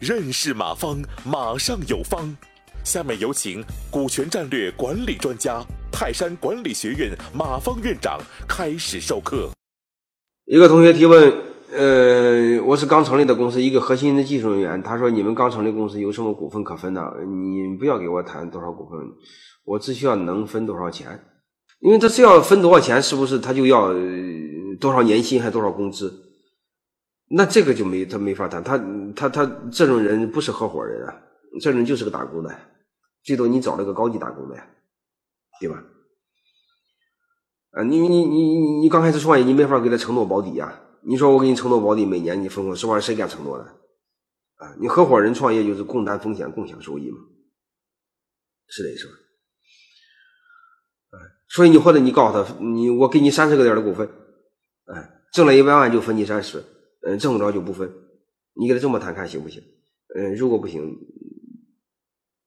认识马方，马上有方。下面有请股权战略管理专家、泰山管理学院马方院长开始授课。一个同学提问：呃，我是刚成立的公司，一个核心的技术人员。他说：“你们刚成立公司有什么股份可分呢？你不要给我谈多少股份，我只需要能分多少钱。因为他只要分多少钱，是不是他就要多少年薪还多少工资？”那这个就没他没法谈，他他他这种人不是合伙人啊，这种人就是个打工的，最多你找了个高级打工的呀，对吧？啊，你你你你刚开始创业，你没法给他承诺保底呀。你说我给你承诺保底，每年你分红十万，谁敢承诺的？啊，你合伙人创业就是共担风险，共享收益嘛，是的，是吧？所以你或者你告诉他，你我给你三十个点的股份，哎，挣了一百万就分你三十。嗯，挣不着就不分，你给他这么谈看行不行？嗯，如果不行，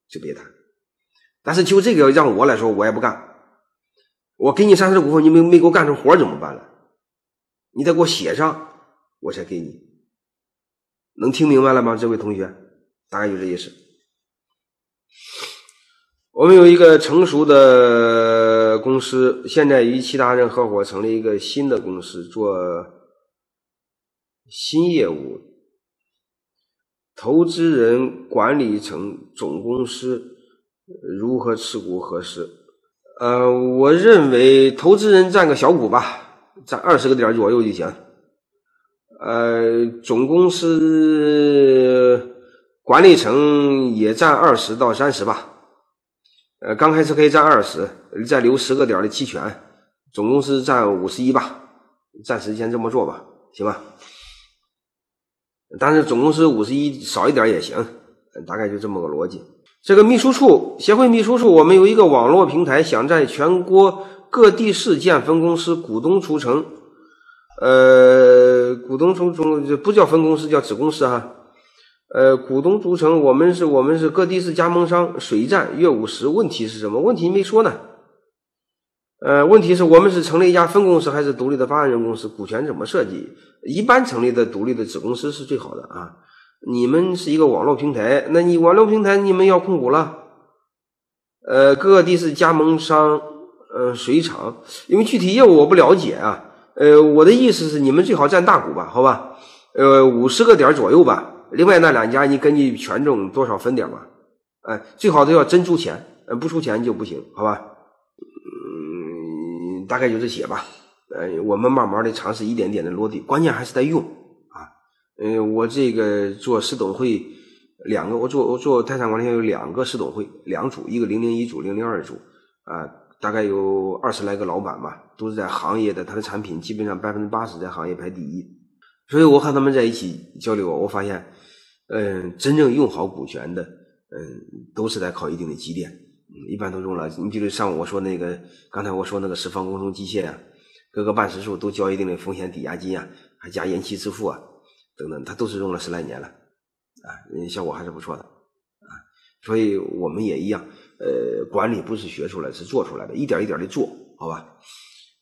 就别谈。但是就这个让我来说，我也不干。我给你三十股份，你没没给我干成活怎么办了？你得给我写上，我才给你。能听明白了吗，这位同学？大概就这意思。我们有一个成熟的公司，现在与其他人合伙成立一个新的公司做。新业务，投资人管理层总公司如何持股合适？呃，我认为投资人占个小股吧，占二十个点左右就行。呃，总公司管理层也占二十到三十吧。呃，刚开始可以占二十，再留十个点的期权，总公司占五十一吧。暂时先这么做吧，行吧？但是总公司五十一少一点也行，大概就这么个逻辑。这个秘书处协会秘书处，我们有一个网络平台，想在全国各地市建分公司，股东促成。呃，股东促成不叫分公司，叫子公司哈。呃，股东组成，我们是我们是各地市加盟商，水站月五十。问题是什么？问题没说呢。呃，问题是我们是成立一家分公司还是独立的发言人公司？股权怎么设计？一般成立的独立的子公司是最好的啊。你们是一个网络平台，那你网络平台你们要控股了？呃，各地是加盟商，呃，水厂，因为具体业务我不了解啊。呃，我的意思是你们最好占大股吧，好吧？呃，五十个点左右吧。另外那两家你根据权重多少分点吧。哎，最好都要真出钱，呃，不出钱就不行，好吧？嗯大概就这些吧，呃，我们慢慢的尝试一点点的落地，关键还是在用啊。呃，我这个做市董会两个，我做我做泰山管理有两个市董会，两组，一个零零一组，零零二组，啊，大概有二十来个老板吧，都是在行业的，他的产品基本上百分之八十在行业排第一，所以我和他们在一起交流，我发现，嗯，真正用好股权的，嗯，都是在靠一定的积淀。一般都用了，你比如上午我说那个，刚才我说那个十方工程机械啊，各个办事处都交一定的风险抵押金啊，还加延期支付啊，等等，它都是用了十来年了，啊，效果还是不错的，啊，所以我们也一样，呃，管理不是学出来，是做出来的，一点一点的做好吧。